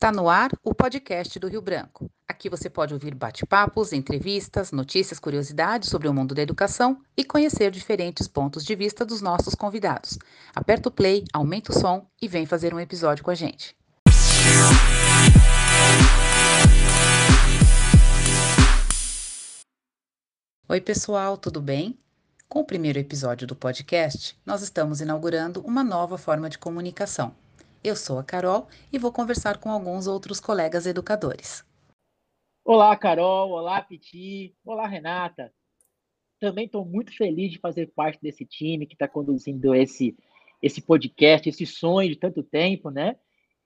Tá no ar o podcast do Rio Branco. Aqui você pode ouvir bate-papos, entrevistas, notícias, curiosidades sobre o mundo da educação e conhecer diferentes pontos de vista dos nossos convidados. Aperta o play, aumenta o som e vem fazer um episódio com a gente. Oi, pessoal, tudo bem? Com o primeiro episódio do podcast, nós estamos inaugurando uma nova forma de comunicação eu sou a Carol e vou conversar com alguns outros colegas educadores. Olá, Carol. Olá, Piti. Olá, Renata. Também estou muito feliz de fazer parte desse time que está conduzindo esse, esse podcast, esse sonho de tanto tempo, né?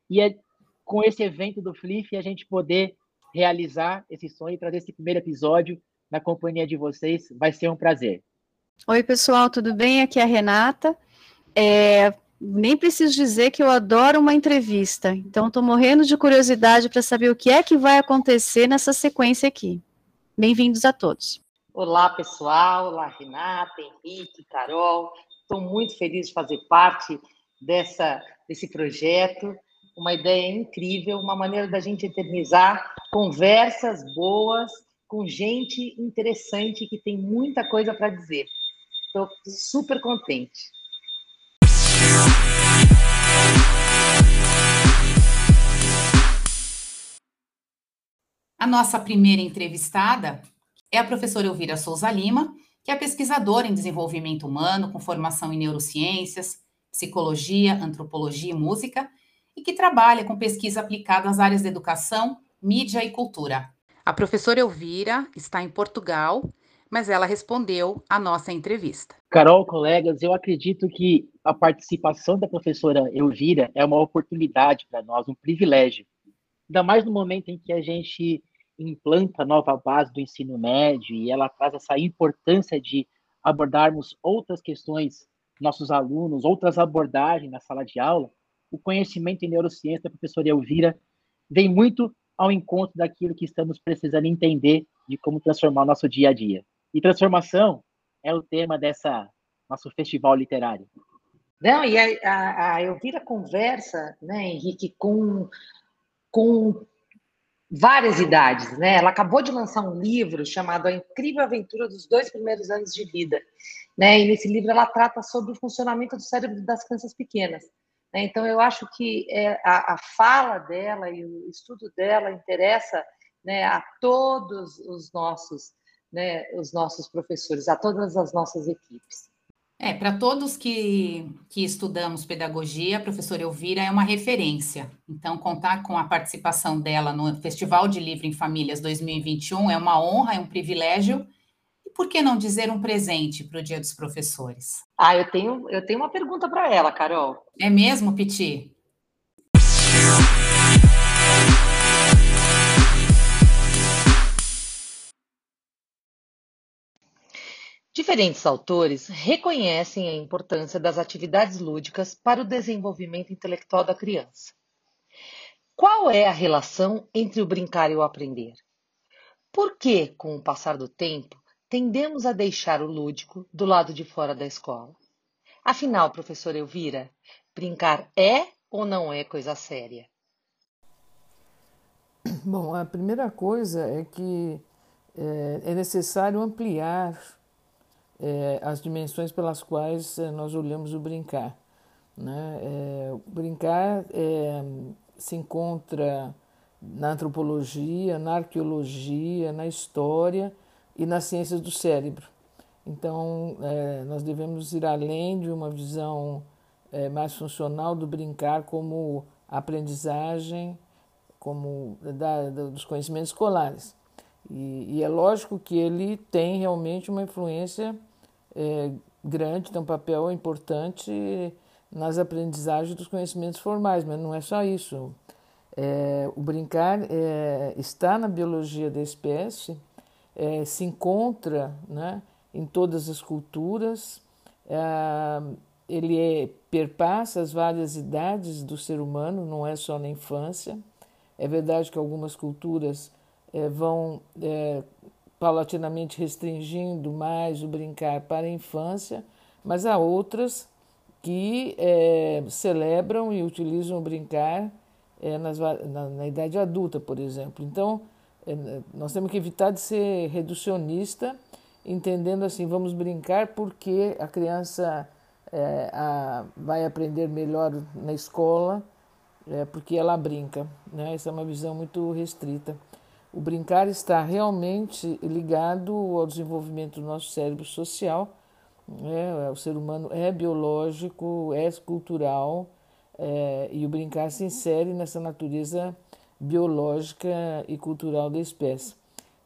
E é com esse evento do Flip a gente poder realizar esse sonho e trazer esse primeiro episódio na companhia de vocês. Vai ser um prazer. Oi, pessoal, tudo bem? Aqui é a Renata. É, nem preciso dizer que eu adoro uma entrevista. Então, estou morrendo de curiosidade para saber o que é que vai acontecer nessa sequência aqui. Bem-vindos a todos. Olá, pessoal. Olá, Renata, Henrique, Carol. Estou muito feliz de fazer parte dessa, desse projeto. Uma ideia incrível, uma maneira da gente eternizar conversas boas com gente interessante que tem muita coisa para dizer. Estou super contente. A nossa primeira entrevistada é a professora Elvira Souza Lima, que é pesquisadora em desenvolvimento humano, com formação em neurociências, psicologia, antropologia e música, e que trabalha com pesquisa aplicada às áreas de educação, mídia e cultura. A professora Elvira está em Portugal, mas ela respondeu à nossa entrevista. Carol, colegas, eu acredito que a participação da professora Elvira é uma oportunidade para nós, um privilégio. Ainda mais no momento em que a gente implanta a nova base do ensino médio e ela traz essa importância de abordarmos outras questões nossos alunos, outras abordagens na sala de aula, o conhecimento em neurociência da professora Elvira vem muito ao encontro daquilo que estamos precisando entender de como transformar o nosso dia a dia. E transformação é o tema dessa nosso festival literário. Não, e a, a, a Elvira conversa, né, Henrique, com, com várias idades, né? Ela acabou de lançar um livro chamado A Incrível Aventura dos Dois Primeiros Anos de Vida, né? E nesse livro ela trata sobre o funcionamento do cérebro das crianças pequenas. Né? Então eu acho que é, a, fala dela e o estudo dela interessa né, a todos os nossos, né, os nossos professores, a todas as nossas equipes. É, para todos que, que estudamos pedagogia, a professora Elvira é uma referência. Então, contar com a participação dela no Festival de Livro em Famílias 2021 é uma honra, é um privilégio. E por que não dizer um presente para o Dia dos Professores? Ah, eu tenho, eu tenho uma pergunta para ela, Carol. É mesmo, Piti? Diferentes autores reconhecem a importância das atividades lúdicas para o desenvolvimento intelectual da criança. Qual é a relação entre o brincar e o aprender? Por que, com o passar do tempo, tendemos a deixar o lúdico do lado de fora da escola? Afinal, professora Elvira, brincar é ou não é coisa séria? Bom, a primeira coisa é que é, é necessário ampliar é, as dimensões pelas quais é, nós olhamos o brincar. Né? É, brincar é, se encontra na antropologia, na arqueologia, na história e nas ciências do cérebro. Então, é, nós devemos ir além de uma visão é, mais funcional do brincar como aprendizagem, como da, da, dos conhecimentos escolares. E, e, é lógico que ele tem realmente uma influência é, grande, tem um papel importante nas aprendizagens dos conhecimentos formais, mas não é só isso. É, o brincar é, está na biologia da espécie, é, se encontra né, em todas as culturas, é, ele é, perpassa as várias idades do ser humano, não é só na infância. É verdade que algumas culturas é, vão é, paulatinamente restringindo mais o brincar para a infância, mas há outras que é, celebram e utilizam o brincar é, nas, na, na, idade adulta, por exemplo. Então, é, nós temos que evitar de ser reducionista, entendendo assim, vamos brincar porque a criança é, a, vai aprender melhor na escola, porque ela brinca. Né? Essa é uma visão muito restrita. O brincar está realmente ligado ao desenvolvimento do nosso cérebro social. Né? O ser humano é biológico, é cultural, é, e o brincar se insere nessa natureza biológica e cultural da espécie.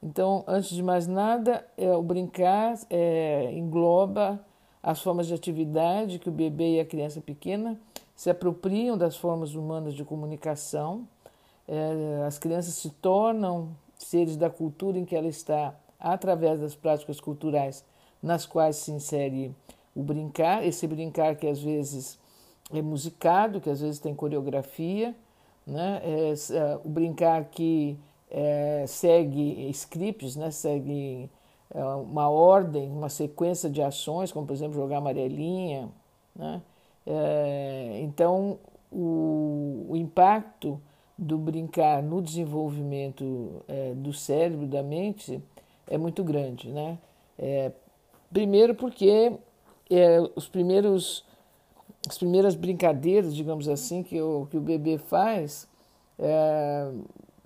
Então, antes de mais nada, é, o brincar é, engloba as formas de atividade que o bebê e a criança pequena se apropriam das formas humanas de comunicação. É, as crianças se tornam seres da cultura em que ela está através das práticas culturais nas quais se insere o brincar, esse brincar que às vezes é musicado, que às vezes tem coreografia, né? É, é, o brincar que é, segue scripts, né? segue é, uma ordem, uma sequência de ações, como por exemplo jogar amarelinha. Né? É, então, o, o, impacto do brincar no desenvolvimento é, do cérebro, da mente, é muito grande. Né? primeiro porque os primeiros as primeiras brincadeiras, digamos assim, que o, que o bebê faz, é,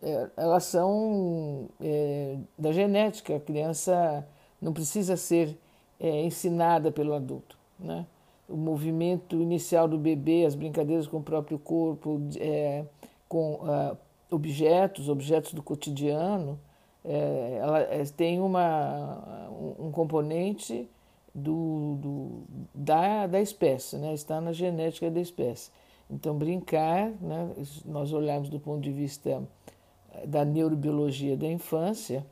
é, elas são é, da genética. A criança não precisa ser é, ensinada pelo adulto. Né? O movimento inicial do bebê, as brincadeiras com o próprio corpo, é, com uh, objetos, objetos do cotidiano, é, ela tem uma, um componente do, do, da, da espécie, né? está na genética da espécie. Então, brincar, né? nós olharmos do ponto de vista eh, da neurobiologia da infância,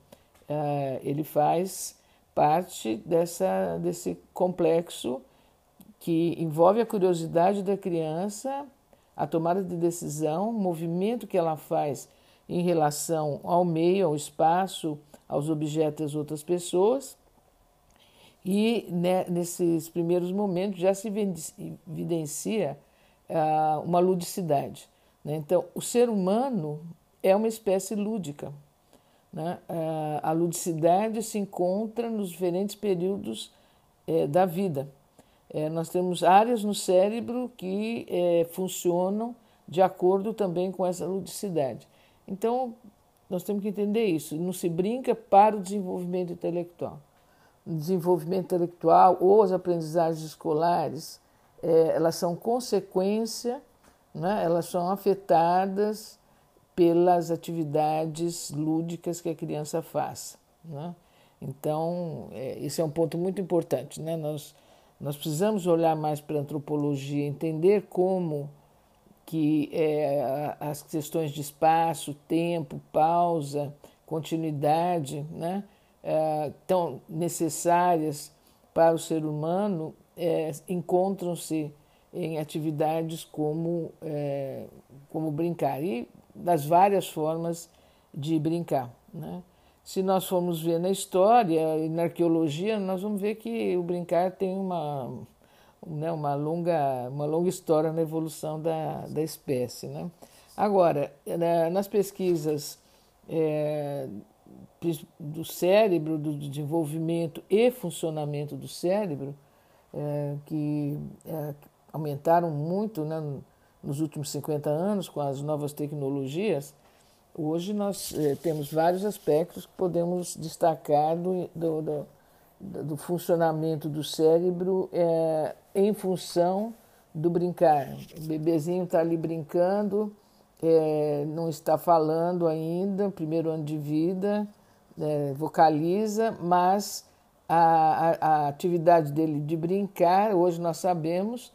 uh, ele faz parte dessa, desse complexo que envolve a curiosidade da criança, a tomada de decisão, o movimento que ela faz em relação ao meio, ao espaço, aos objetos das outras pessoas e né, nesses primeiros momentos já se evidencia uh, uma ludicidade. Né? Então, o ser humano é uma espécie lúdica. Né? Uh, a ludicidade se encontra nos diferentes períodos uh, da vida. Eh, nós temos áreas no cérebro que eh, funcionam de acordo também com essa ludicidade. Então, nós temos que entender isso. Não se brinca para o desenvolvimento intelectual desenvolvimento intelectual ou as aprendizagens escolares, é, elas são consequência, né? elas são afetadas pelas atividades lúdicas que a criança faça. Né? Então, é, esse é um ponto muito importante. Né? Nós, nós precisamos olhar mais para a antropologia, entender como que é, as questões de espaço, tempo, pausa, continuidade, né? é, tão necessárias para o ser humano é, encontram-se em atividades como, é, como brincar e das várias formas de brincar. Né? Se nós formos ver na história e na arqueologia, nós vamos ver que o brincar tem uma, né, uma, longa, uma longa história na evolução da, da espécie. Né? Agora, nas pesquisas é, do cérebro, do desenvolvimento e funcionamento do cérebro, é, que é, aumentaram muito né, nos últimos 50 anos com as novas tecnologias, hoje nós é, temos vários aspectos que podemos destacar do, do, do, do funcionamento do cérebro é, em função do brincar. O bebezinho está ali brincando, é, não está falando ainda, primeiro ano de vida, é, vocaliza, mas a, a, a, atividade dele de brincar, hoje nós sabemos,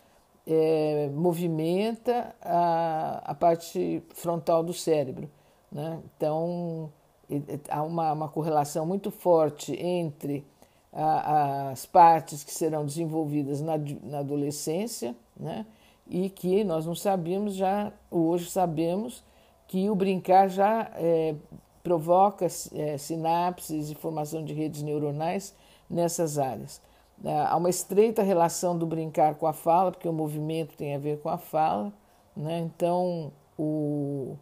é, movimenta a, a parte frontal do cérebro. Né? Então, há uma, uma correlação muito forte entre a, as partes que serão desenvolvidas na, na adolescência, né? e que nós não sabíamos, já hoje sabemos que o brincar já é, provoca é, sinapses e formação de redes neuronais nessas áreas. É, há uma estreita relação do brincar com a fala, porque o movimento tem a ver com a fala, né? então o,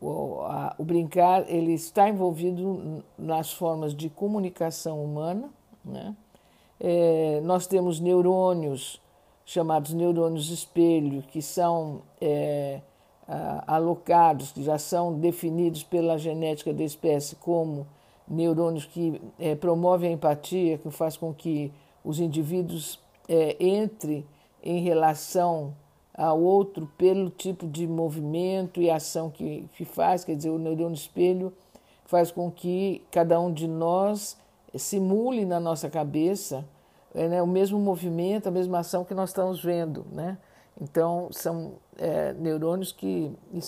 o, a, o brincar ele está envolvido nas formas de comunicação humana. Né? É, nós temos neurônios chamados neurônios espelho, que são é, alocados, que já são definidos pela genética da espécie como neurônios que é, promovem a empatia, que faz com que os indivíduos é, entrem em relação ao outro pelo tipo de movimento e ação que, que faz, quer dizer, o neurônio espelho faz com que cada um de nós simule na nossa cabeça é, né, o mesmo movimento, a mesma ação que nós estamos vendo. Né? Então, são é, neurônios que uh,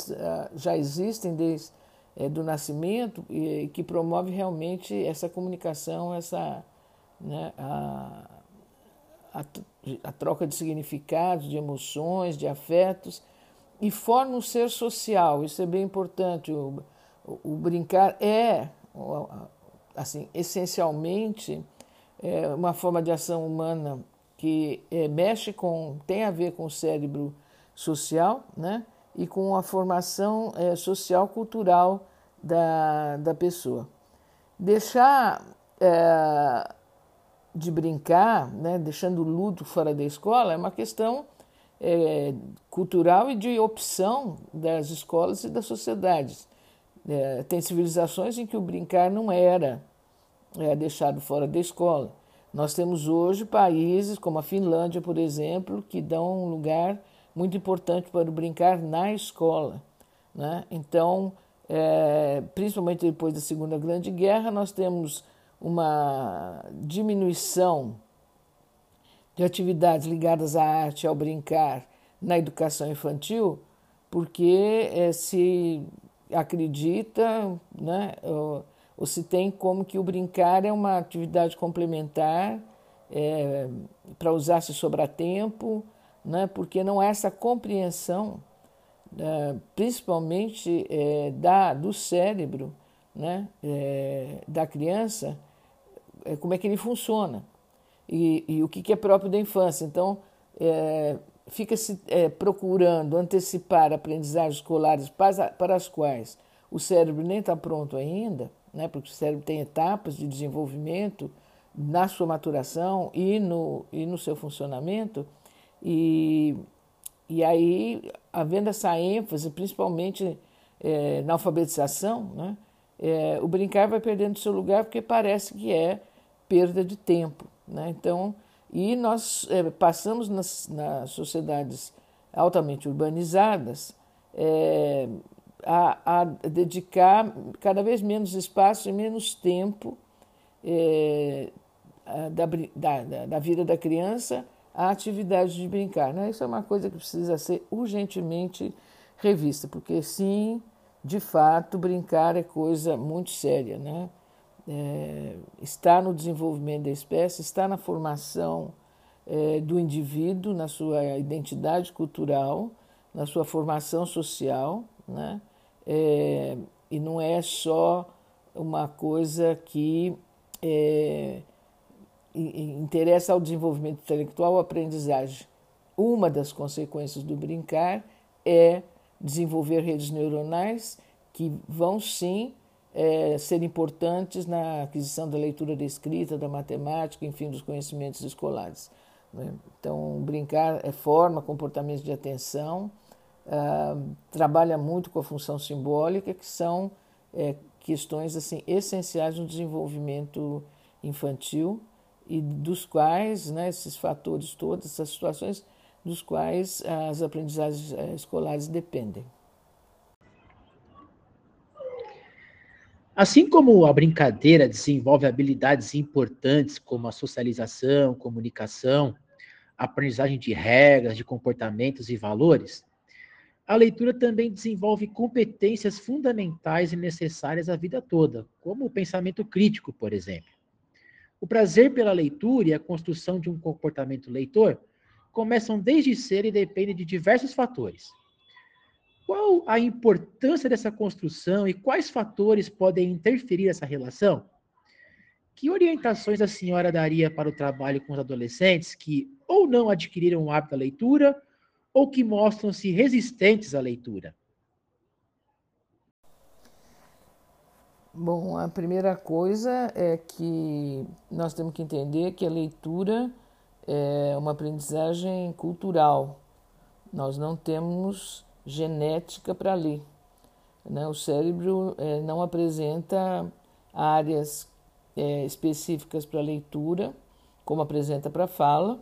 já existem desde é, do nascimento e que promove realmente essa comunicação, essa, né, a, a, a troca de significados, de emoções, de afetos, e forma um ser social. Isso é bem importante. O, o, o brincar é, assim, essencialmente, é uma forma de ação humana que é, mexe com, tem a ver com o cérebro social, né? E com a formação é, social cultural da, da pessoa. Deixar é, de brincar, né, deixando o luto fora da escola, é uma questão é, cultural e de opção das escolas e das sociedades. É, tem civilizações em que o brincar não era é, deixado fora da escola. Nós temos hoje países como a Finlândia, por exemplo, que dão um lugar muito importante para o brincar na escola. Né? Então, é, principalmente depois da Segunda Grande Guerra, nós temos uma diminuição de atividades ligadas à arte, ao brincar na educação infantil, porque é, se acredita, né, ou, ou, se tem como que o brincar é uma atividade complementar é, para usar se sobrar tempo, né, porque não há essa compreensão, é, principalmente é, da, do cérebro né, é, da criança, é, como é que ele funciona e, e o que, que, é próprio da infância. Então, é, fica-se é, procurando antecipar aprendizagens escolares para, para as quais o cérebro nem está pronto ainda, né, porque o cérebro tem etapas de desenvolvimento na sua maturação e no, e no seu funcionamento. E, e aí, havendo essa ênfase, principalmente é, na alfabetização, né, é, o brincar vai perdendo seu lugar porque parece que é perda de tempo. Né? Então, e nós é, passamos nas, nas, sociedades altamente urbanizadas é, a, a, dedicar cada vez menos espaço e menos tempo é, da, da, da, vida da criança à atividade de brincar. Né? Isso é uma coisa que precisa ser urgentemente revista, porque sim, de fato, brincar é coisa muito séria. Né? É, está no desenvolvimento da espécie, está na formação é, do indivíduo, na sua identidade cultural, na sua formação social, né? É, e não é só uma coisa que é, interessa ao desenvolvimento intelectual ou aprendizagem. Uma das consequências do brincar é desenvolver redes neuronais que vão sim é, ser importantes na aquisição da leitura da escrita, da matemática, enfim, dos conhecimentos escolares. Né? Então, brincar é forma, comportamento de atenção, ah, trabalha muito com a função simbólica, que são é, questões assim essenciais no desenvolvimento infantil e dos quais, né, esses fatores todos, essas situações dos quais as aprendizagens é, escolares dependem. Assim como a brincadeira desenvolve habilidades importantes como a socialização, comunicação, aprendizagem de regras, de comportamentos e valores, a leitura também desenvolve competências fundamentais e necessárias à vida toda, como o pensamento crítico, por exemplo. O prazer pela leitura e a construção de um comportamento leitor começam desde cedo e dependem de diversos fatores qual a importância dessa construção e quais fatores podem interferir essa relação? Que orientações a senhora daria para o trabalho com os adolescentes que ou não adquiriram o hábito da leitura ou que mostram-se resistentes à leitura? Bom, a primeira coisa é que nós temos que entender que a leitura é uma aprendizagem cultural. Nós não temos genética para ler. Né? O cérebro é, não apresenta áreas é, específicas para leitura, como apresenta para fala,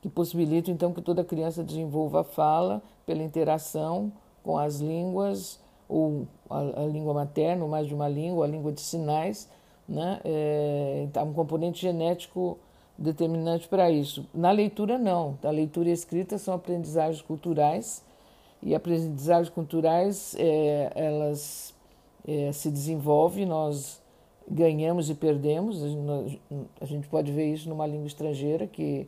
que possibilitam então que toda criança desenvolva a fala pela interação com as línguas ou a, a língua materna, ou mais de uma língua, a língua de sinais, né? É, então, um componente genético determinante para isso. Na leitura, não. A leitura e escrita são aprendizagens culturais e aprendizagens culturais, é, elas é, se desenvolvem, nós ganhamos e perdemos. A gente pode ver isso numa língua estrangeira que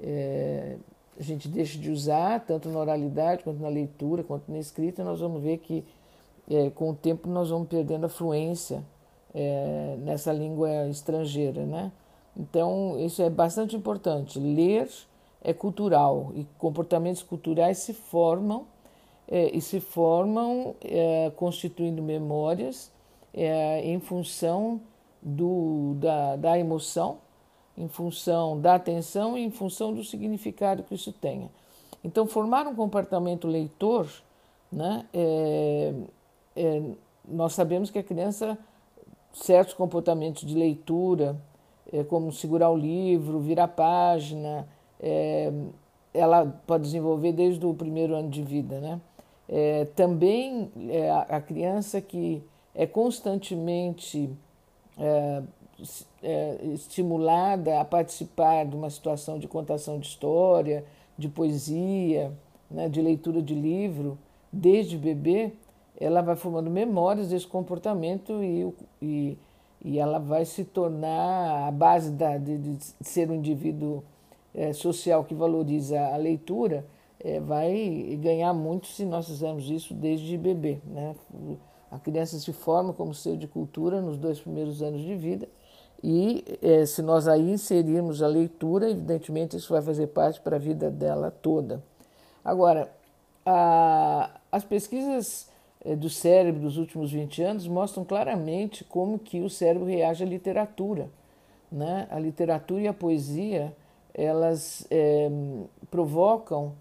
é, a gente deixa de usar, tanto na oralidade, quanto na leitura, quanto na escrita, nós vamos ver que é, com o tempo nós vamos perdendo a fluência é, nessa língua estrangeira, né? Então, isso é bastante importante. Ler é cultural e comportamentos culturais se formam e se formam é, constituindo memórias é, em função do, da, da emoção, em função da atenção e em função do significado que isso tenha. Então, formar um comportamento leitor, né, é, é, nós sabemos que a criança, certos comportamentos de leitura, é, como segurar o livro, virar a página, é, ela pode desenvolver desde o primeiro ano de vida. Né? É, também é, a, criança que é constantemente é, é, estimulada a participar de uma situação de contação de história, de poesia, né, de leitura de livro, desde bebê, ela vai formando memórias desse comportamento e, e, e ela vai se tornar a base da, de, de ser um indivíduo é, social que valoriza a leitura, é, vai ganhar muito se nós fizermos isso desde bebê. Né? A criança se forma como ser de cultura nos dois primeiros anos de vida e é, se nós aí inserirmos a leitura, evidentemente isso vai fazer parte para a vida dela toda. Agora, a, as pesquisas é, do cérebro dos últimos 20 anos mostram claramente como que o cérebro reage à literatura. Né? A literatura e a poesia elas é, provocam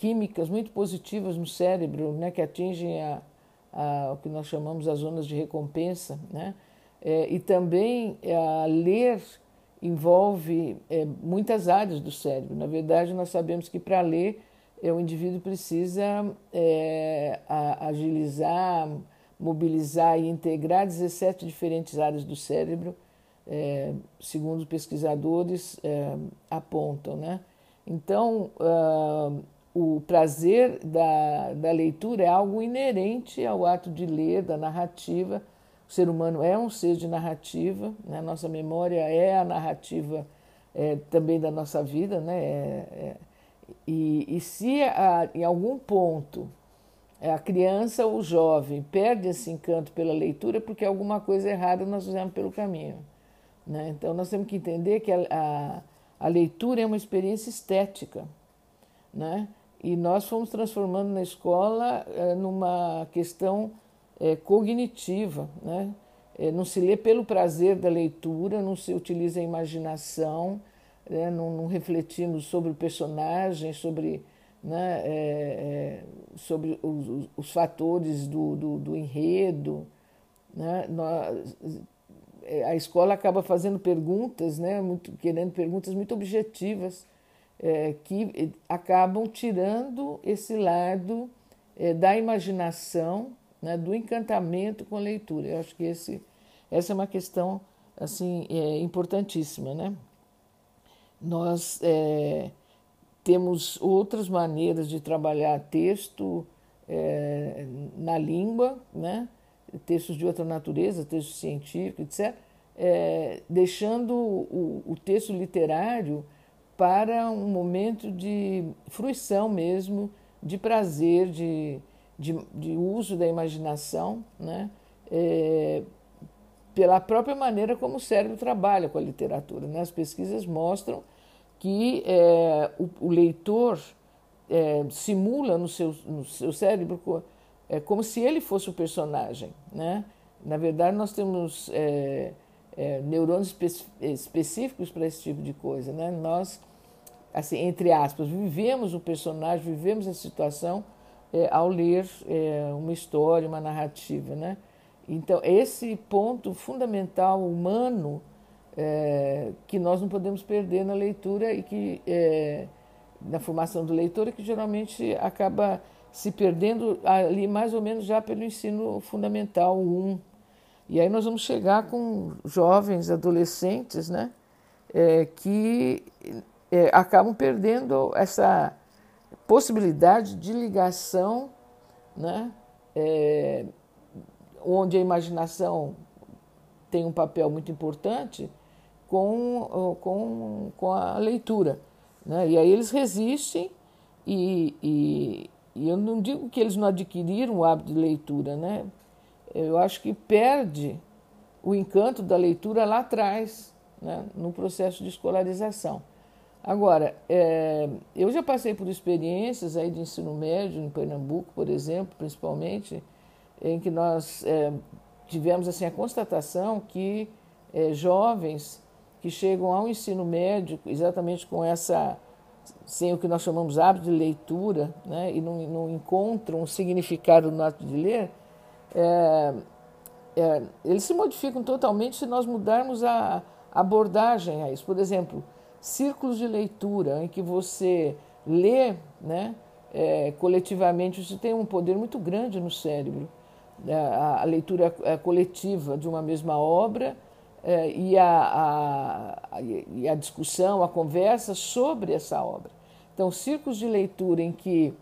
químicas muito positivas no cérebro, né, que atingem a, a, o que nós chamamos as zonas de recompensa, né? É, e também é, a ler envolve é, muitas áreas do cérebro. Na verdade, nós sabemos que para ler é, o indivíduo precisa é, agilizar, mobilizar e integrar 17 diferentes áreas do cérebro, é, segundo os pesquisadores é, apontam. Né? Então, uh, o prazer da, da leitura é algo inerente ao ato de ler, da narrativa. O ser humano é um ser de narrativa, né? nossa memória é a narrativa é, também da nossa vida. Né? É, é, e, e, se a, em algum ponto a criança ou o jovem perde esse encanto pela leitura, é porque alguma coisa errada nós fizemos pelo caminho. Né? Então nós temos que entender que a, a, a leitura é uma experiência estética. Né? E nós fomos transformando na escola é, numa questão é, cognitiva, né? É, não se lê pelo prazer da leitura, não se utiliza a imaginação, né? não, não, refletimos sobre o personagem, sobre, né? sobre os, os, fatores do, do, do enredo. Né? Nós, a escola acaba fazendo perguntas, né? muito, querendo perguntas muito objetivas, é, que acabam tirando esse lado é, da imaginação, né, do encantamento com a leitura. Eu acho que esse, essa é uma questão assim é, importantíssima, né? Nós é, temos outras maneiras de trabalhar texto é, na língua, né? textos de outra natureza, textos científicos, etc., é, deixando o, o texto literário para um momento de fruição mesmo, de prazer, de, de, de uso da imaginação, né? É, pela própria maneira como o cérebro trabalha com a literatura. Né? As pesquisas mostram que é, o, o, leitor é, simula no seu, no seu cérebro é, como se ele fosse o personagem. Né? Na verdade, nós temos é, é, neurônios espe específicos para esse tipo de coisa. Né? Nós, assim, entre aspas, vivemos o personagem, vivemos a situação é, ao ler é, uma história, uma narrativa. Né? Então, esse ponto fundamental humano é, que nós não podemos perder na leitura e que é, na formação do leitor que geralmente acaba se perdendo ali mais ou menos já pelo ensino fundamental 1. E aí nós vamos chegar com jovens, adolescentes, né, é, que é, acabam perdendo essa possibilidade de ligação, né, é, onde a imaginação tem um papel muito importante com, com, com a leitura. Né? E aí eles resistem e, e, e, eu não digo que eles não adquiriram o hábito de leitura, né? Eu acho que perde o encanto da leitura lá atrás, né? no processo de escolarização. Agora, é, eu já passei por experiências aí de ensino médio em Pernambuco, por exemplo, principalmente, em que nós é, tivemos assim a constatação que é, jovens que chegam ao ensino médio exatamente com essa sem o que nós chamamos hábito de leitura, né, e não, não encontram um significado no ato de ler, é, é, eles se modificam totalmente se nós mudarmos a abordagem a isso. Por exemplo, círculos de leitura em que você lê né, é, coletivamente, isso tem um poder muito grande no cérebro. É, a, a leitura é, coletiva de uma mesma obra é, e, a, a, e a discussão, a conversa sobre essa obra. Então, círculos de leitura em que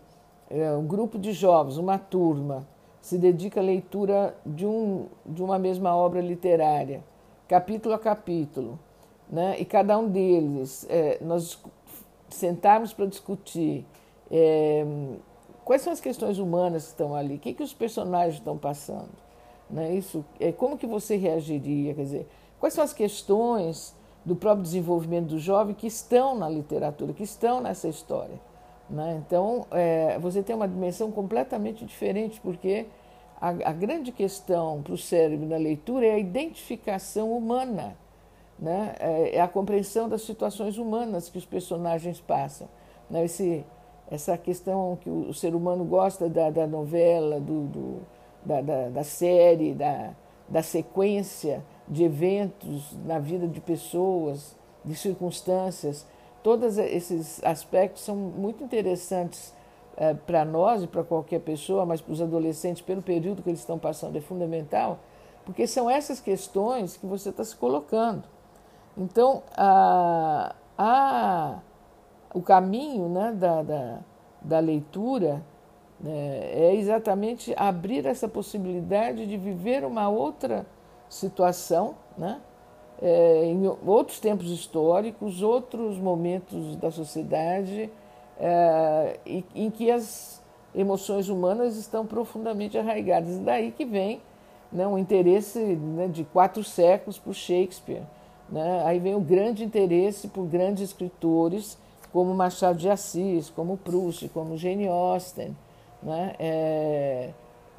é, um grupo de jovens, uma turma, se dedica à leitura de, um, de uma mesma obra literária, capítulo a capítulo, né? e cada um deles, é, nós sentarmos para discutir é, quais são as questões humanas que estão ali, o que, que os personagens estão passando. Né? Isso, é, como que você reagiria? Quer dizer, Quais são as questões do próprio desenvolvimento do jovem que estão na literatura, que estão nessa história? Né? Então, é, você tem uma dimensão completamente diferente, porque a, a grande questão para o cérebro na leitura é a identificação humana, né? é, é a compreensão das situações humanas que os personagens passam. Né? Esse, essa questão que o, ser humano gosta da, da novela, do, do da, da, da série, da, da sequência de eventos na vida de pessoas, de circunstâncias. Todos esses aspectos são muito interessantes é, para nós e para qualquer pessoa, mas para os adolescentes, pelo período que eles estão passando, é fundamental, porque são essas questões que você está se colocando. Então, a, a, o caminho né, da, da, da leitura né, é exatamente abrir essa possibilidade de viver uma outra situação, né? É, em outros tempos históricos, outros momentos da sociedade, é, em, em que as emoções humanas estão profundamente arraigadas. Daí que vem né, o interesse né, de quatro séculos por Shakespeare. Né? Aí vem o grande interesse por grandes escritores como Machado de Assis, como Proust, como Jane Austen. Né? É,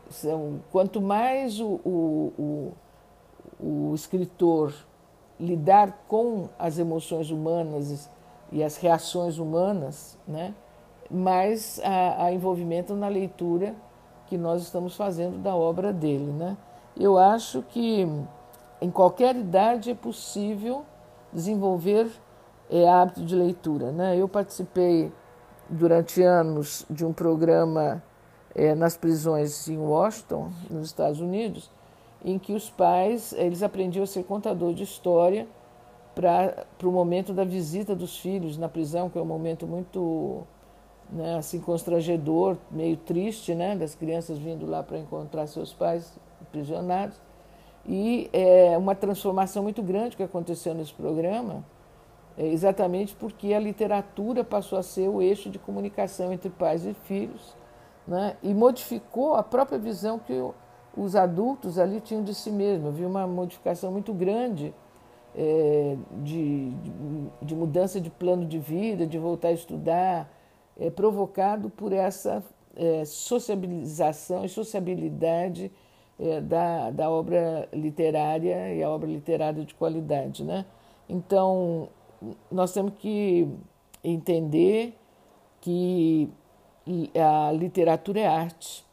são, quanto mais o, o, o o escritor lidar com as emoções humanas e as reações humanas, né, mais a, envolvimento na leitura que nós estamos fazendo da obra dele. Né. Eu acho que em qualquer idade é possível desenvolver é, hábito de leitura. Né. Eu participei durante anos de um programa é, nas prisões em Washington, nos Estados Unidos, em que os pais eles aprendiam a ser contador de história para o momento da visita dos filhos na prisão, que é um momento muito né, assim constrangedor, meio triste, né, das crianças vindo lá para encontrar seus pais prisionados. E é uma transformação muito grande que aconteceu nesse programa, é exatamente porque a literatura passou a ser o eixo de comunicação entre pais e filhos, né, e modificou a própria visão que os adultos ali tinham de si mesmos. Havia uma modificação muito grande é, de, de, mudança de plano de vida, de voltar a estudar, é, provocado por essa é, sociabilização e sociabilidade da, da obra literária e a obra literária de qualidade. Né? Então, nós temos que entender que a literatura é arte.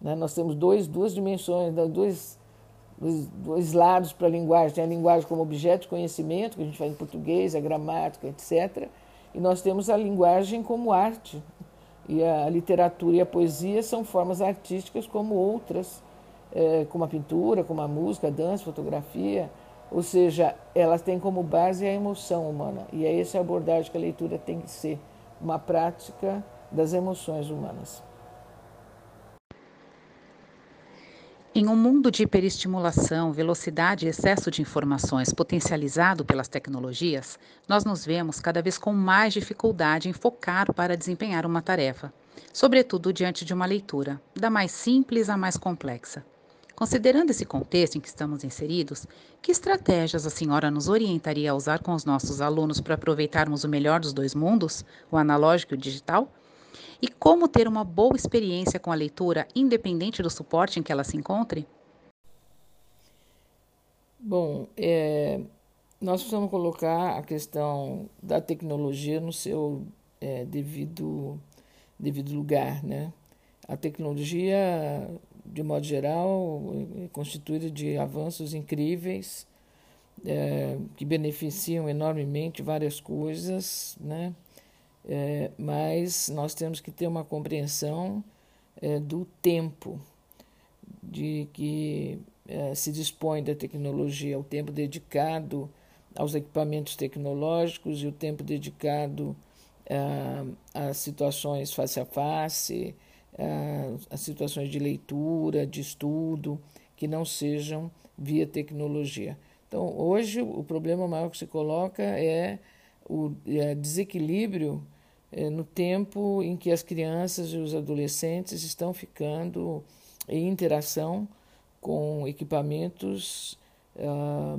Né? Nós temos dois, duas dimensões, né? dois, dois, dois lados para a linguagem. Tem a linguagem como objeto de conhecimento, que a gente faz em português, a gramática, etc. E nós temos a linguagem como arte. E a literatura e a poesia são formas artísticas como outras, é, como a pintura, como a música, a dança, fotografia. Ou seja, elas têm como base a emoção humana. E é essa abordagem que a leitura tem que ser, uma prática das emoções humanas. Em um mundo de hiperestimulação, velocidade e excesso de informações potencializado pelas tecnologias, nós nos vemos cada vez com mais dificuldade em focar para desempenhar uma tarefa, sobretudo diante de uma leitura, da mais simples à mais complexa. Considerando esse contexto em que estamos inseridos, que estratégias a senhora nos orientaria a usar com os nossos alunos para aproveitarmos o melhor dos dois mundos, o analógico e o digital? E como ter uma boa experiência com a leitura, independente do suporte em que ela se encontre? Bom, é, nós precisamos colocar a questão da tecnologia no seu é, devido, devido lugar. Né? A tecnologia, de modo geral, é constituída de avanços incríveis é, que beneficiam enormemente várias coisas, né? É, mas nós temos que ter uma compreensão é, do tempo de que é, se dispõe da tecnologia, o tempo dedicado aos equipamentos tecnológicos e o tempo dedicado às situações face a face, às situações de leitura, de estudo, que não sejam via tecnologia. Então, hoje, o problema maior que se coloca é o é, desequilíbrio é, no tempo em que as crianças e os adolescentes estão ficando em interação com equipamentos ah,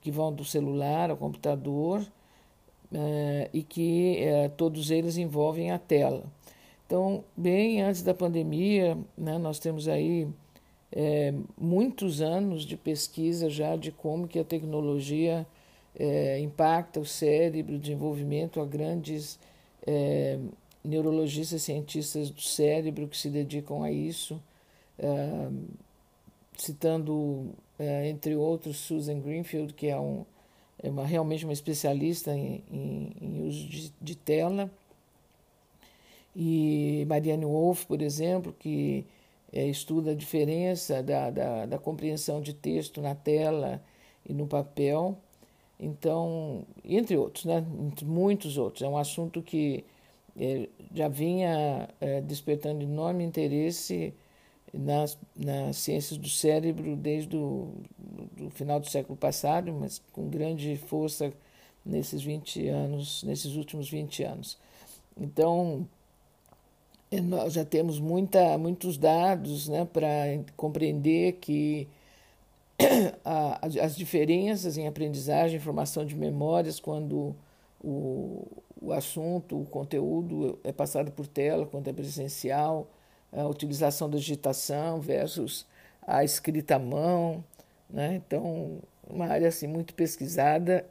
que vão do celular ao computador e que eh, todos eles envolvem a tela. Então, bem antes da pandemia, né, nós temos aí é, muitos anos de pesquisa já de como que a tecnologia é, impacta o cérebro, o desenvolvimento a grandes é, neurologistas cientistas do cérebro que se dedicam a isso, é, citando, é, entre outros, Susan Greenfield, que é, um, é uma, realmente uma especialista em, em, em uso de, de, tela, e Marianne Wolff, por exemplo, que é, estuda a diferença da, da, da compreensão de texto na tela e no papel. Então, entre outros, né? entre muitos outros. É um assunto que é, já vinha é, despertando enorme interesse nas, nas ciências do cérebro desde o final do século passado, mas com grande força nesses 20 anos, nesses últimos 20 anos. Então, nós já temos muita, muitos dados né, para compreender que as diferenças em aprendizagem, formação de memórias, quando o, o assunto, o conteúdo é passado por tela, quando é presencial, a utilização da digitação versus a escrita à mão. Né? Então, uma área assim, muito pesquisada,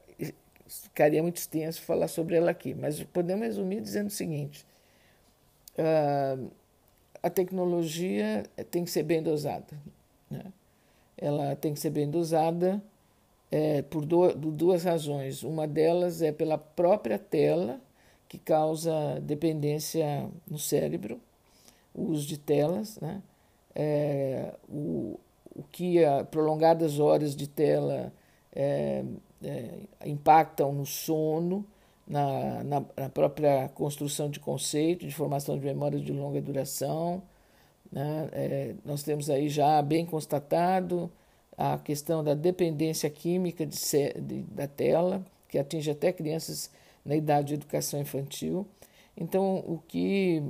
ficaria muito extenso falar sobre ela aqui, mas podemos resumir dizendo o seguinte: uh, a tecnologia tem que ser bem dosada. Né? ela tem que ser bem dosada é, por do, duas razões. Uma delas é pela própria tela, que causa dependência no cérebro, o uso de telas, né? É, o, o que a prolongadas horas de tela é, é, impactam no sono, na, na, na, própria construção de conceito, de formação de memória de longa duração, né? É, nós temos aí já bem constatado a questão da dependência química de, de, da tela, que atinge até crianças na idade de educação infantil. Então, o que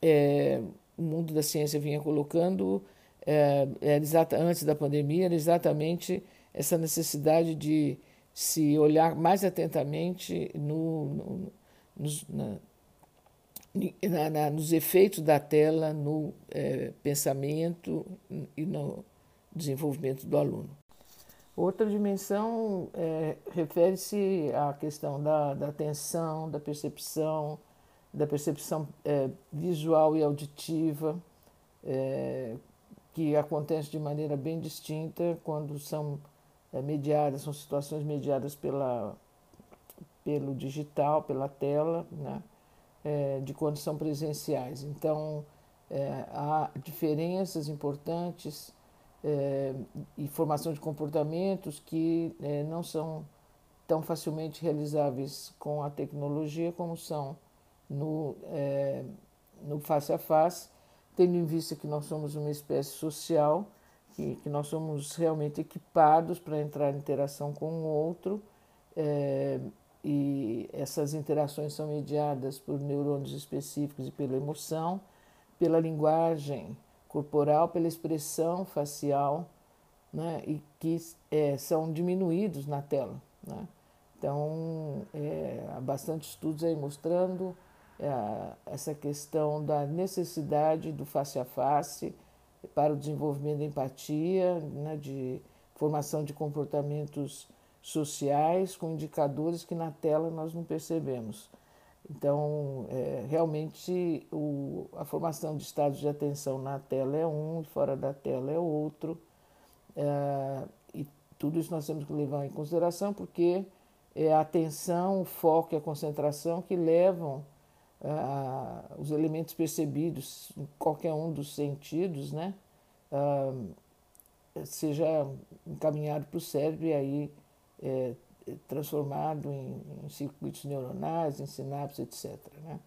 é, o mundo da ciência vinha colocando é, antes da pandemia era exatamente essa necessidade de se olhar mais atentamente no, no, nos, na, na, na, nos efeitos da tela no é, pensamento e no, desenvolvimento do aluno. Outra dimensão é, refere-se à questão da, da atenção, da percepção, da percepção é, visual e auditiva, que acontece de maneira bem distinta quando são é, mediadas, são situações mediadas pela, pelo digital, pela tela, né? É, de quando são presenciais. Então, é, há diferenças importantes é, e formação de comportamentos que é, não são tão facilmente realizáveis com a tecnologia como são no, é, no face a face, tendo em vista que nós somos uma espécie social, que, que nós somos realmente equipados para entrar em interação com o outro, é, e essas interações são mediadas por neurônios específicos e pela emoção, pela linguagem corporal, pela expressão facial, né, e que é, são diminuídos na tela. Né? Então, é, há bastante estudos aí mostrando é, essa questão da necessidade do face a face para o desenvolvimento da empatia, né, de formação de comportamentos sociais com indicadores que na tela nós não percebemos. Então, é, realmente, o, a formação de estados de atenção na tela é um fora da tela é outro. É, e tudo isso nós temos que levar em consideração porque é a atenção, o foco e a concentração que levam os elementos percebidos em qualquer um dos sentidos, né? Ah, seja encaminhado para o cérebro e aí é, transformado em, em, circuitos neuronais, em sinapses, etc. Né?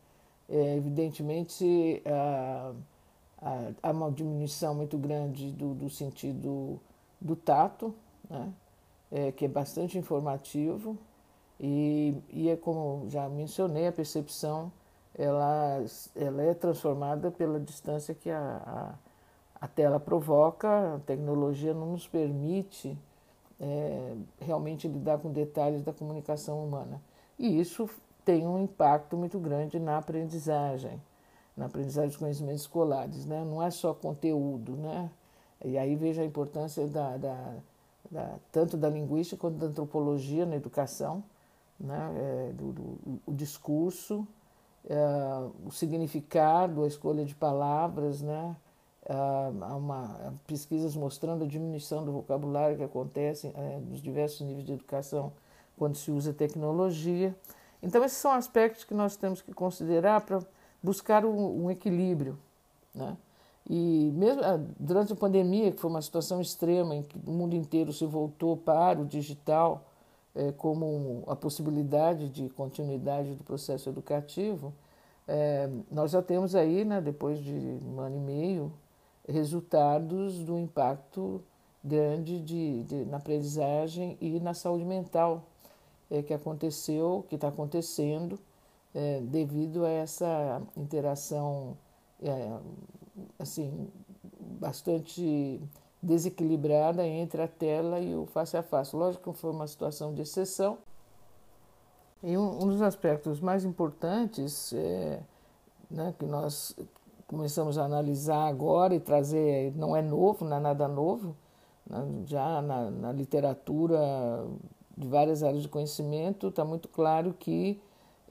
É, evidentemente, há, uma diminuição muito grande do, do sentido do tato, né? É, que é bastante informativo, e, e é como já mencionei, a percepção ela, ela é transformada pela distância que a, a, a tela provoca, a tecnologia não nos permite é, realmente lidar com detalhes da comunicação humana. E isso tem um impacto muito grande na aprendizagem, na aprendizagem dos conhecimentos escolares. Né? Não é só conteúdo, né? E aí veja a importância da, da, da tanto da linguística quanto da antropologia na educação, né? É, do, do, o discurso, é, o significado, a escolha de palavras, né? há uma, pesquisas mostrando a diminuição do vocabulário que acontece é, nos diversos níveis de educação quando se usa tecnologia. Então, esses são aspectos que nós temos que considerar para buscar um, um equilíbrio. Né? E mesmo durante a pandemia, que foi uma situação extrema em que o mundo inteiro se voltou para o digital é, como a possibilidade de continuidade do processo educativo, é, nós já temos aí, né, depois de um ano e meio, resultados do impacto grande de, de, na aprendizagem e na saúde mental é, que aconteceu, que está acontecendo é, devido a essa interação é, assim bastante desequilibrada entre a tela e o face a face. Lógico que foi uma situação de exceção. E um, um dos aspectos mais importantes é, né, que nós começamos a analisar agora e trazer, não é novo, não é nada novo, né? já na, na, literatura de várias áreas de conhecimento está muito claro que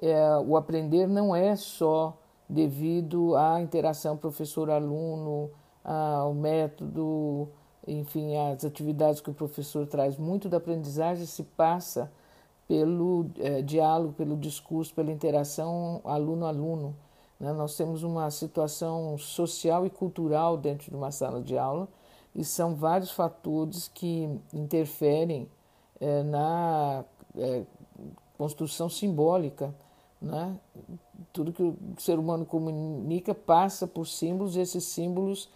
é, o aprender não é só devido à interação professor-aluno, ao método, enfim, às atividades que o professor traz. Muito da aprendizagem se passa pelo é, diálogo, pelo discurso, pela interação aluno-aluno. Né? Nós temos uma situação social e cultural dentro de uma sala de aula e são vários fatores que interferem é, na é, construção simbólica. Né? Tudo que o ser humano comunica passa por símbolos e esses símbolos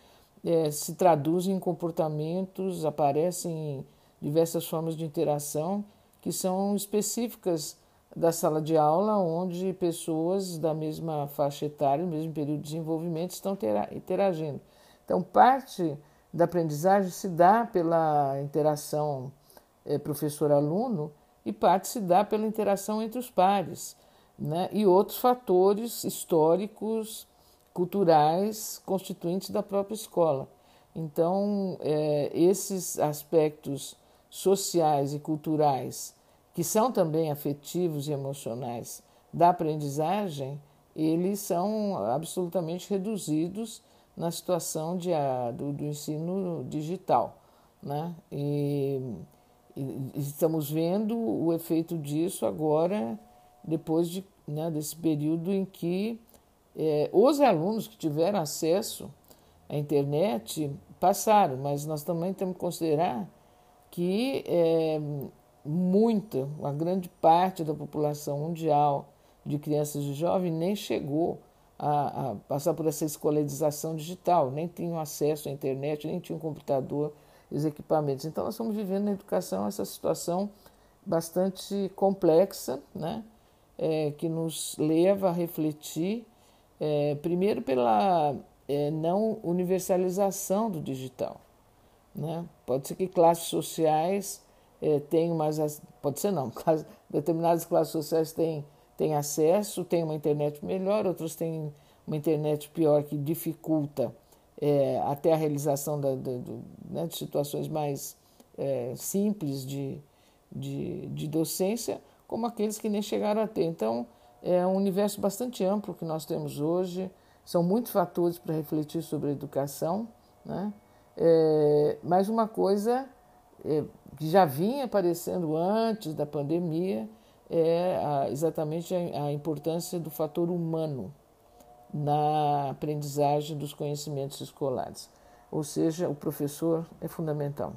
é, se traduzem em comportamentos, aparecem em diversas formas de interação que são específicas da sala de aula, onde pessoas da mesma faixa etária, no mesmo período de desenvolvimento, estão interagindo. Então, parte da aprendizagem se dá pela interação é, professor-aluno e parte se dá pela interação entre os pares, né? e outros fatores históricos, culturais, constituintes da própria escola. Então, é, esses aspectos sociais e culturais, que são também afetivos e emocionais da aprendizagem, eles são absolutamente reduzidos na situação de, a, do, do, ensino digital. Né? E, e, estamos vendo o efeito disso agora, depois de, né, desse período em que é, os alunos que tiveram acesso à internet passaram, mas nós também temos que considerar que é, muita, uma grande parte da população mundial de crianças e jovens nem chegou a, a, passar por essa escolarização digital, nem tinham acesso à internet, nem tinham computador, os equipamentos. Então, nós estamos vivendo na educação essa situação bastante complexa, né? É, que nos leva a refletir, é, primeiro, pela é, não universalização do digital. Né? Pode ser que classes sociais é, tenham mais. Pode ser não, classe, determinadas classes sociais têm, têm acesso, têm uma internet melhor, outras têm uma internet pior que dificulta é, até a realização da, da, do, né, de situações mais é, simples de, de, de docência, como aqueles que nem chegaram a ter. Então, é um universo bastante amplo que nós temos hoje. São muitos fatores para refletir sobre a educação, né? É, mas uma coisa é, que já vinha aparecendo antes da pandemia é a, exatamente a, a importância do fator humano na aprendizagem dos conhecimentos escolares. Ou seja, o professor é fundamental.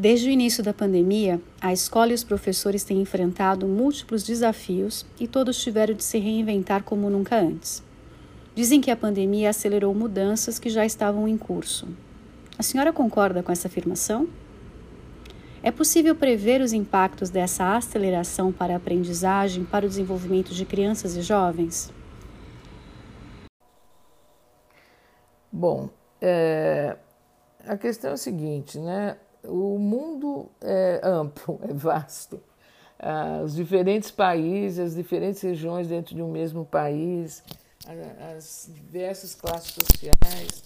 Desde o início da pandemia, a escola e os professores têm enfrentado múltiplos desafios e todos tiveram de se reinventar como nunca antes. Dizem que a pandemia acelerou mudanças que já estavam em curso. A senhora concorda com essa afirmação? É possível prever os impactos dessa aceleração para a aprendizagem para o desenvolvimento de crianças e jovens? Bom, é, a questão é a seguinte, né? O mundo é amplo, é vasto. Ah, os diferentes países, as diferentes regiões dentro de um mesmo país, as diversas classes sociais.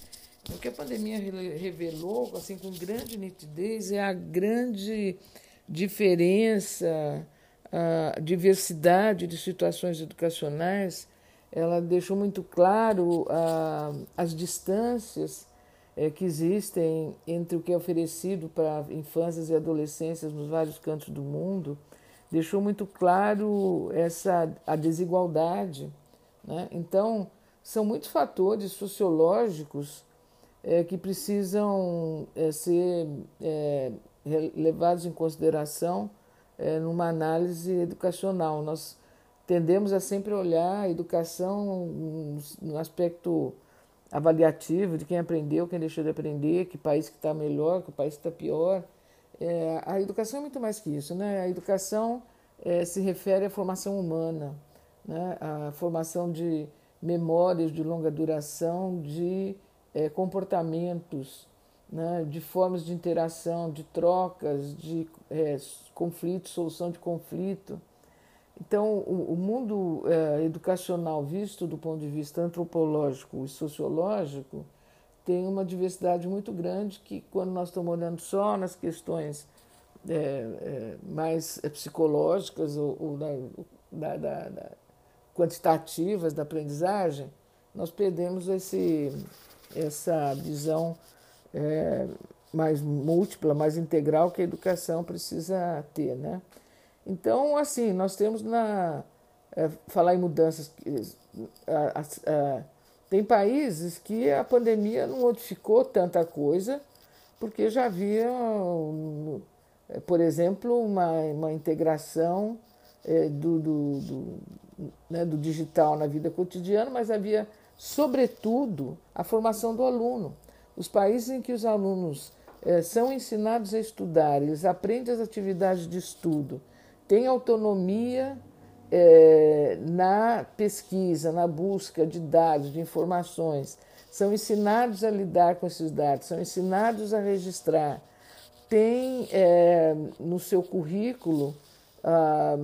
O que a pandemia revelou, assim, com grande nitidez, é a grande diferença, a diversidade de situações educacionais. Ela deixou muito claro ah, as distâncias é, que existem entre o que é oferecido para infâncias e adolescências nos vários cantos do mundo, deixou muito claro essa a desigualdade. Né? Então, são muitos fatores sociológicos é, que precisam é, ser é, levados em consideração é, numa análise educacional. Nós tendemos a sempre olhar a educação no aspecto avaliativo de quem aprendeu, quem deixou de aprender, que país que está melhor, que país está pior. É, a educação é muito mais que isso, né? A educação é, se refere à formação humana, né? A formação de memórias de longa duração, de é, comportamentos, né? de formas de interação, de trocas, de é, conflito, solução de conflito. Então, o, o mundo é, educacional, visto do ponto de vista antropológico e sociológico, tem uma diversidade muito grande que, quando nós estamos olhando só nas questões é, é, mais psicológicas ou, ou da, da, da, quantitativas da aprendizagem, nós perdemos esse, essa visão é, mais múltipla, mais integral que a educação precisa ter, né? Então, assim, nós temos na. É, falar em mudanças. tem países que a pandemia não modificou tanta coisa, porque já havia, é, por exemplo, uma, uma integração é, do, do, do, né, do digital na vida cotidiana, mas havia, sobretudo, a formação do aluno. Os países em que os alunos é, são ensinados a estudar, eles aprendem as atividades de estudo tem autonomia é, na pesquisa, na busca de dados, de informações, são ensinados a lidar com esses dados, são ensinados a registrar, tem é, no seu currículo, ah,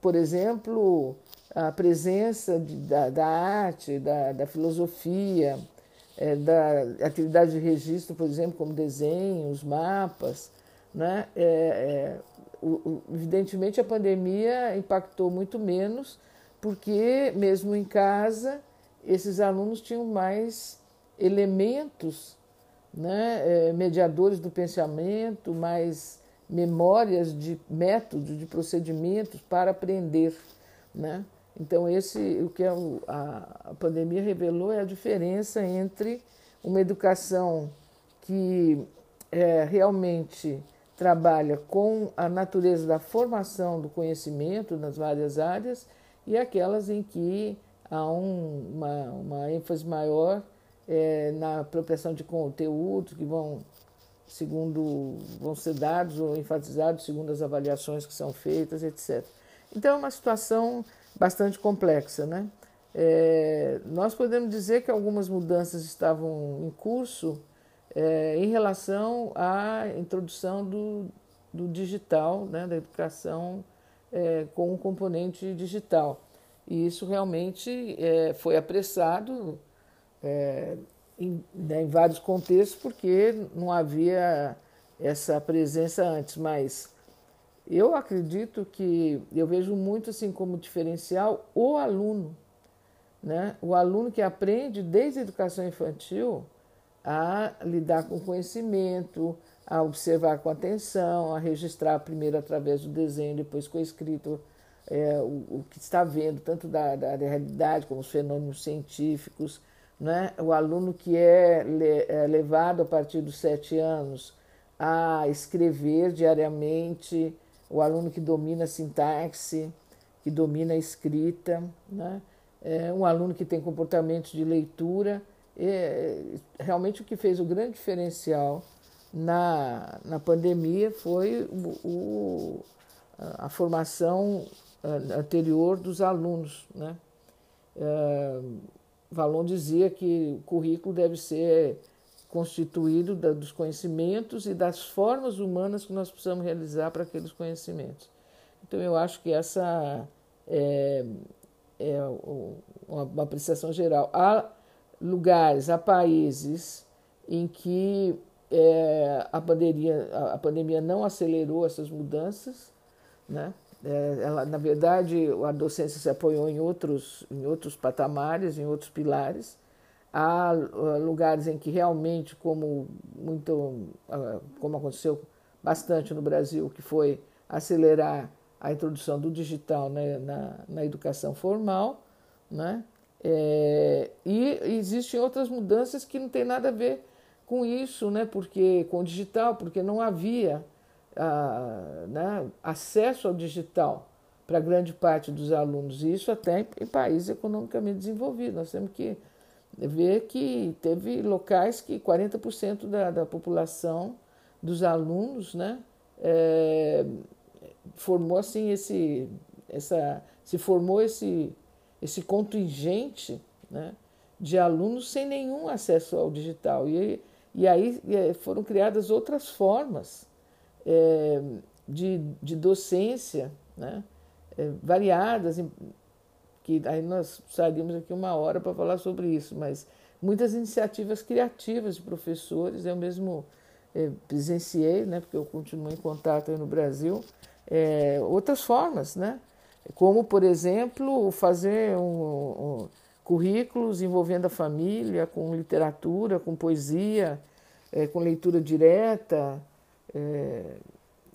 por exemplo, a presença de, da, da, arte, da, da filosofia, é, da atividade de registro, por exemplo, como desenhos, mapas. Né? É, é, o, o, evidentemente, a pandemia impactou muito menos, porque, mesmo em casa, esses alunos tinham mais elementos, né? É, mediadores do pensamento, mais memórias de métodos, de procedimentos para aprender. Né? Então, esse, o que a, a pandemia revelou é a diferença entre uma educação que é, realmente trabalha com a natureza da formação do conhecimento nas várias áreas e aquelas em que há um, uma, uma ênfase maior é, na apropriação de conteúdos que vão segundo vão ser dados ou enfatizados segundo as avaliações que são feitas, etc. Então é uma situação bastante complexa, né? É, nós podemos dizer que algumas mudanças estavam em curso é, em relação à introdução do, do digital, né, da educação é, com um componente digital. E isso realmente é, foi apressado é, em, né, em vários contextos, porque não havia essa presença antes, mas eu acredito que eu vejo muito assim como diferencial o aluno, né? O aluno que aprende desde a educação infantil a lidar com conhecimento, a observar com atenção, a registrar primeiro através do desenho, depois com a escrito é, o, o, que está vendo, tanto da, da, da, realidade como os fenômenos científicos. Né? O aluno que é, le, é levado a partir dos sete anos a escrever diariamente, o aluno que domina a sintaxe, que domina a escrita, né? é um aluno que tem comportamentos de leitura. É, realmente o que fez o grande diferencial na, na pandemia foi o, o a formação anterior dos alunos. Né? É, Valon dizia que o currículo deve ser constituído da, dos conhecimentos e das formas humanas que nós precisamos realizar para aqueles conhecimentos. Então, eu acho que essa é, é uma, apreciação geral. Lugares, há países em que é, a, pandemia, a pandemia não acelerou essas mudanças, né? É, ela, na verdade, a docência se apoiou em outros, em outros patamares, em outros pilares, Há lugares em que realmente, como, muito, ah, como aconteceu bastante no Brasil, que foi acelerar a introdução do digital né, na, na educação formal, né? É, e existem outras mudanças que não tem nada a ver com isso, né? Porque com o digital, porque não havia ah, né, acesso ao digital para grande parte dos alunos. E isso até em países economicamente desenvolvidos. Nós temos que ver que teve locais que 40% da, da população dos alunos né, é, formou assim esse, essa, se formou esse, esse contingente né, de alunos sem nenhum acesso ao digital. E, e aí foram criadas outras formas é, de, de docência né, é, variadas, que aí nós precisaríamos aqui uma hora para falar sobre isso, mas muitas iniciativas criativas de professores, eu mesmo é, presenciei, né, porque eu continuo em contato aí no Brasil, é, outras formas, né, como, por exemplo, fazer um, um, currículos envolvendo a família, com literatura, com poesia, é, com leitura direta, é,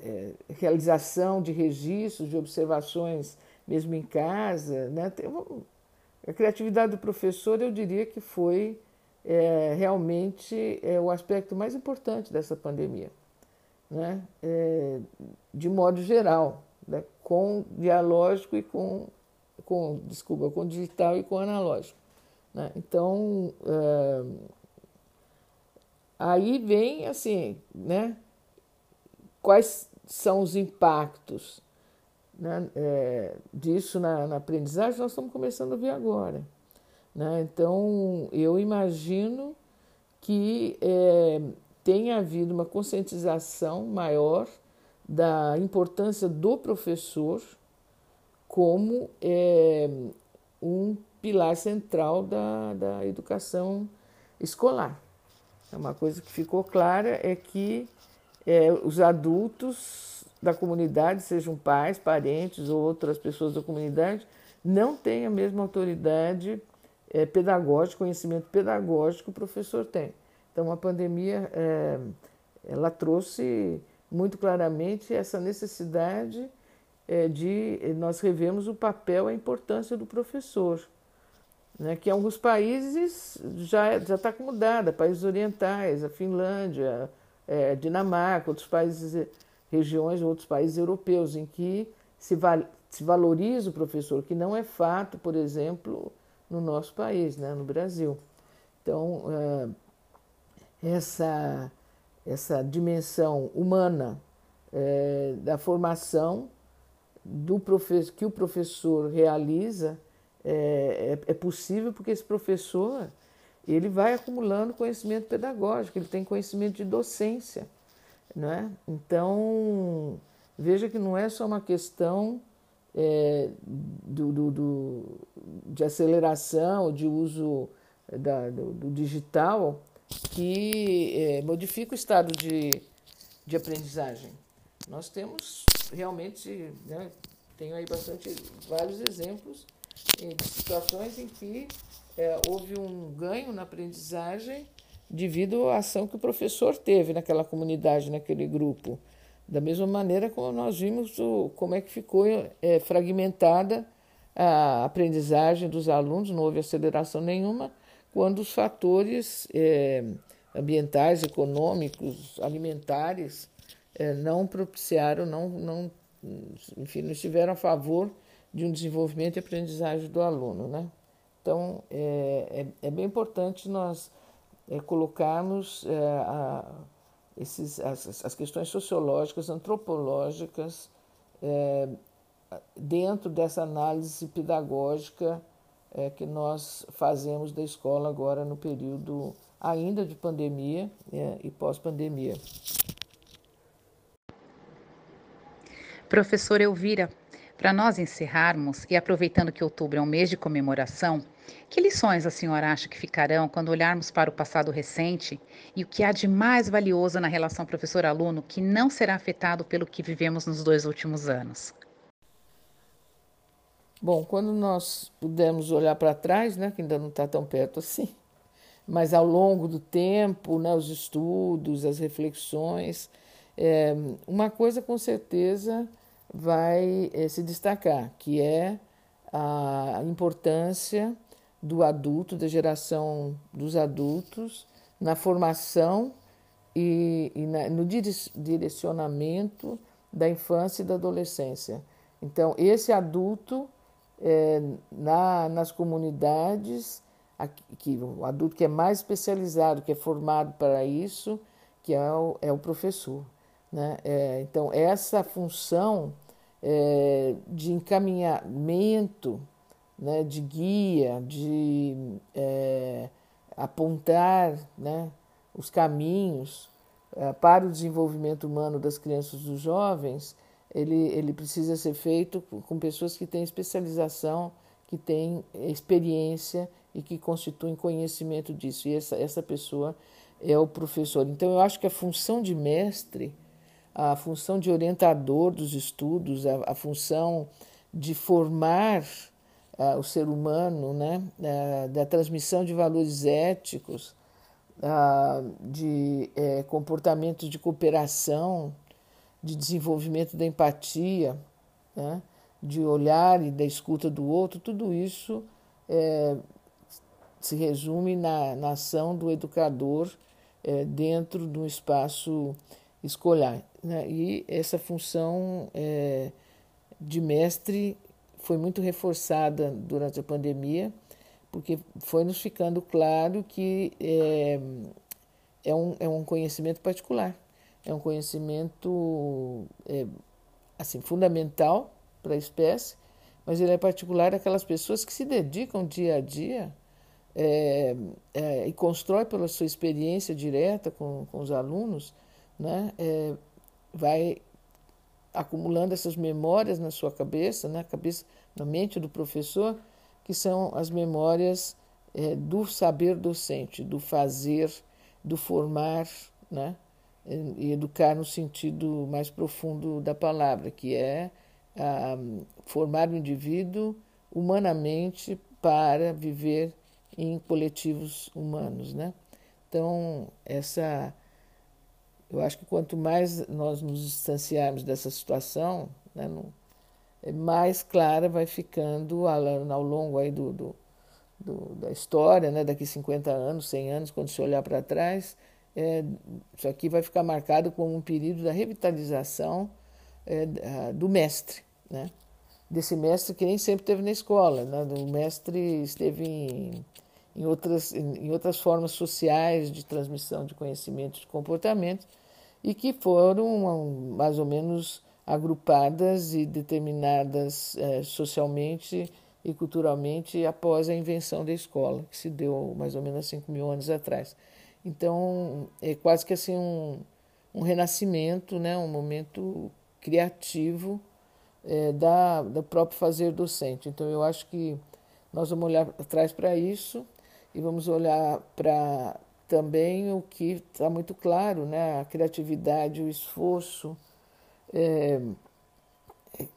é, realização de registros, de observações mesmo em casa. Né? A criatividade do professor, eu diria que foi é, realmente é, o aspecto mais importante dessa pandemia, né? É, de modo geral, né? Com dialógico e com, com, desculpa, com digital e com analógico. Né? Então, é, aí vem assim, né? quais são os impactos né, é, disso na, na, aprendizagem, nós estamos começando a ver agora. Né? Então, eu imagino que é, tenha havido uma conscientização maior da importância do professor como é, um pilar central da, da educação escolar. É uma coisa que ficou clara é que é, os adultos da comunidade, sejam pais, parentes ou outras pessoas da comunidade, não têm a mesma autoridade é, pedagógica, conhecimento pedagógico que o professor tem. Então, a pandemia é, ela trouxe muito claramente essa necessidade é, de nós revemos o papel e a importância do professor, né, que em alguns países já está acomodada, países orientais, a Finlândia, é, Dinamarca, outros países, regiões, outros países europeus, em que se, se valoriza o professor, que não é fato, por exemplo, no nosso país, né, no Brasil. Então, é, essa, essa dimensão humana é, da formação do professor, que o professor realiza é, é, é, possível porque esse professor ele vai acumulando conhecimento pedagógico, ele tem conhecimento de docência, não é? Então veja que não é só uma questão é, do, do, do, de aceleração, de uso da, do, do, digital que é, modifica o estado de, de aprendizagem. Nós temos realmente, né, tenho aí bastante, vários exemplos de situações em que é, houve um ganho na aprendizagem devido à ação que o professor teve naquela comunidade, naquele grupo. Da mesma maneira como nós vimos o, como é que ficou é, fragmentada a aprendizagem dos alunos, não houve aceleração nenhuma, quando os fatores é, ambientais, econômicos, alimentares é, não propiciaram, não, não, enfim, não estiveram a favor de um desenvolvimento e aprendizagem do aluno. Né? Então, é, é, é bem importante nós é, colocarmos é, a, esses, as, as, questões sociológicas, antropológicas, dentro dessa análise pedagógica é, que nós fazemos da escola agora no período ainda de pandemia e pós-pandemia. Professor Elvira, para nós encerrarmos, e aproveitando que outubro é um mês de comemoração, que lições a senhora acha que ficarão quando olharmos para o passado recente e o que há de mais valioso na relação professor-aluno que não será afetado pelo que vivemos nos dois últimos anos? Bom, quando nós pudermos olhar para trás, né, que ainda não está tão perto assim, mas ao longo do tempo, né, os estudos, as reflexões, é, uma coisa com certeza vai é, se destacar, que é a importância do adulto, da geração dos adultos, na formação e, e na, no direcionamento da infância e da adolescência. Então, esse adulto é, na, nas comunidades, aqui, que, o adulto que é mais especializado, que é formado para isso, que é o, é o professor. Né? É, então, essa função é, de encaminhamento, né, de guia, de é, apontar né, os caminhos é, para o desenvolvimento humano das crianças e dos jovens, ele, ele precisa ser feito com pessoas que têm especialização, que têm experiência e que constituem conhecimento disso. E essa, essa pessoa é o professor. Então, eu acho que a função de mestre a função de orientador dos estudos, a, a função de formar uh, o ser humano, né, uh, da transmissão de valores éticos, uh, de eh, comportamentos de cooperação, de desenvolvimento da empatia, né, de olhar e da escuta do outro, tudo isso eh, se resume na, na ação do educador eh, dentro de um espaço escolar. Né? E essa função é, de mestre foi muito reforçada durante a pandemia, porque foi nos ficando claro que é, é, um, é um conhecimento particular, é um conhecimento é, assim fundamental para a espécie, mas ele é particular aquelas pessoas que se dedicam dia a dia é, é, e constrói pela sua experiência direta com, com os alunos né, é, vai acumulando essas memórias na sua cabeça, na cabeça, na mente do professor, que são as memórias é, do saber docente, do fazer, do formar, né? E educar no sentido mais profundo da palavra, que é a, formar o indivíduo humanamente para viver em coletivos humanos, né? Então, essa eu acho que quanto mais nós nos distanciarmos dessa situação, né, no, é mais clara vai ficando ao longo aí do, do, do, da história, né, daqui 50 anos, 100 anos, quando se olhar para trás, é, isso aqui vai ficar marcado como um período da revitalização é, do mestre, né? desse mestre que nem sempre esteve na escola, né? o mestre esteve em, em, outras, em outras formas sociais de transmissão de conhecimentos, de comportamentos, e que foram mais ou menos agrupadas e determinadas é, socialmente e culturalmente após a invenção da escola, que se deu mais ou menos 5 mil anos atrás. Então, é quase que assim um, um renascimento, né? um momento criativo é, da, do próprio fazer docente. Então, eu acho que nós vamos olhar atrás para isso e vamos olhar para também o que está muito claro, né? a criatividade, o esforço é,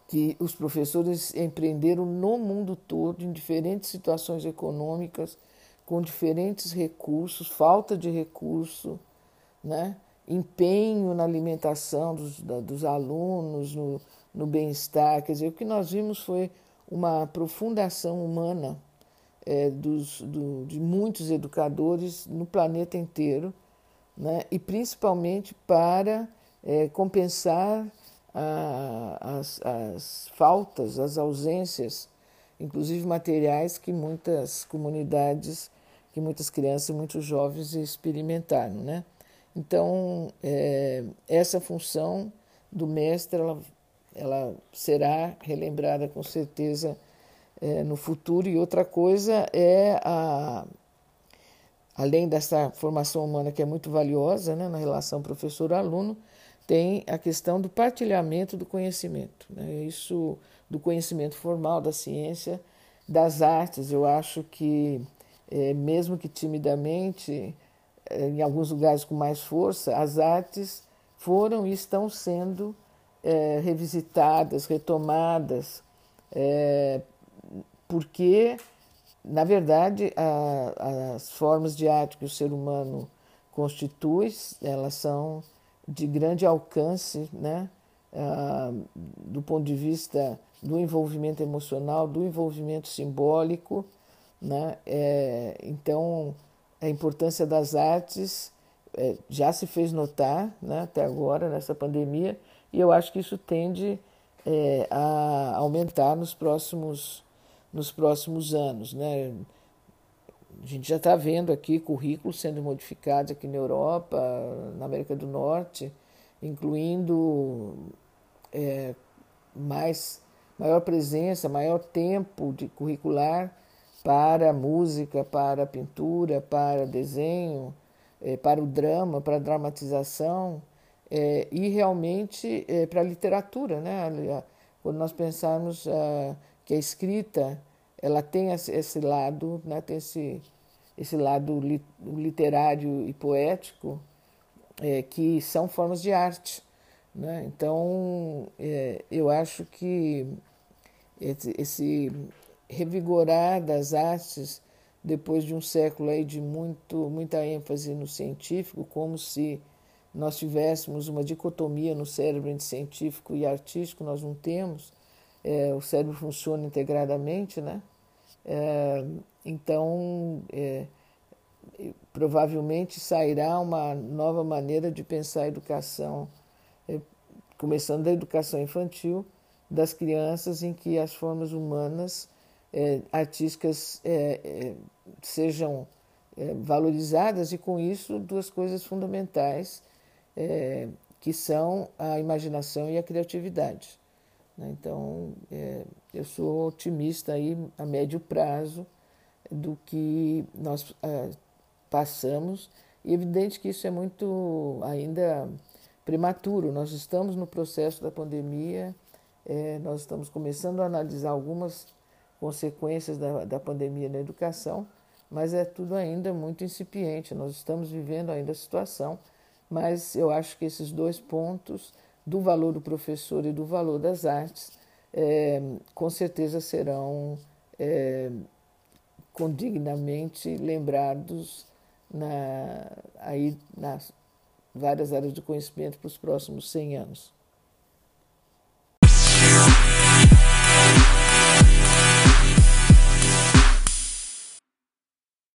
que os professores empreenderam no mundo todo, em diferentes situações econômicas, com diferentes recursos, falta de recurso, né? empenho na alimentação dos, dos alunos, no, no bem-estar. Quer dizer, o que nós vimos foi uma aprofundação humana é, dos, do, de muitos educadores no planeta inteiro, né? e principalmente para é, compensar a, as, as faltas, as ausências, inclusive materiais, que muitas comunidades, que muitas crianças muitos jovens experimentaram. Né? Então, é, essa função do mestre ela, ela será relembrada com certeza é, no futuro. E outra coisa é, a, além dessa formação humana que é muito valiosa né, na relação professor-aluno, tem a questão do partilhamento do conhecimento. Né? Isso do conhecimento formal, da ciência, das artes. Eu acho que, é, mesmo que timidamente, é, em alguns lugares com mais força, as artes foram e estão sendo é, revisitadas, retomadas, é, porque, na verdade, a, as formas de arte que o ser humano constitui, elas são de grande alcance, né? Ah, do ponto de vista do envolvimento emocional, do envolvimento simbólico, né? É, então, a importância das artes é, já se fez notar, né? Até agora nessa pandemia, e eu acho que isso tende é, a aumentar nos próximos nos próximos anos. Né? A gente já está vendo aqui currículos sendo modificados aqui na Europa, na América do Norte, incluindo é, mais maior presença, maior tempo de curricular para música, para pintura, para desenho, é, para o drama, para a dramatização é, e realmente é, para a literatura, né? Quando nós pensarmos ah, que a escrita ela tem esse lado, né, tem esse, esse lado literário e poético, é, que são formas de arte. Né? Então, é, eu acho que esse, esse, revigorar das artes, depois de um século aí de muito, muita ênfase no científico, como se nós tivéssemos uma dicotomia no cérebro entre científico e artístico, nós não temos é, o cérebro funciona integradamente, né? É, então, é, provavelmente sairá uma nova maneira de pensar a educação, é, começando da educação infantil das crianças, em que as formas humanas é, artísticas é, sejam valorizadas e, com isso, duas coisas fundamentais, que são a imaginação e a criatividade. Né? Então, é, eu sou otimista aí a médio prazo do que nós é, passamos. E evidente que isso é muito ainda prematuro. Nós estamos no processo da pandemia, É, nós estamos começando a analisar algumas consequências da, da pandemia na educação, mas é tudo ainda muito incipiente. Nós estamos vivendo ainda a situação, mas eu acho que esses dois pontos do valor do professor e do valor das artes, é, com certeza serão é, condignamente lembrados na, aí nas várias áreas de conhecimento para os próximos 100 anos.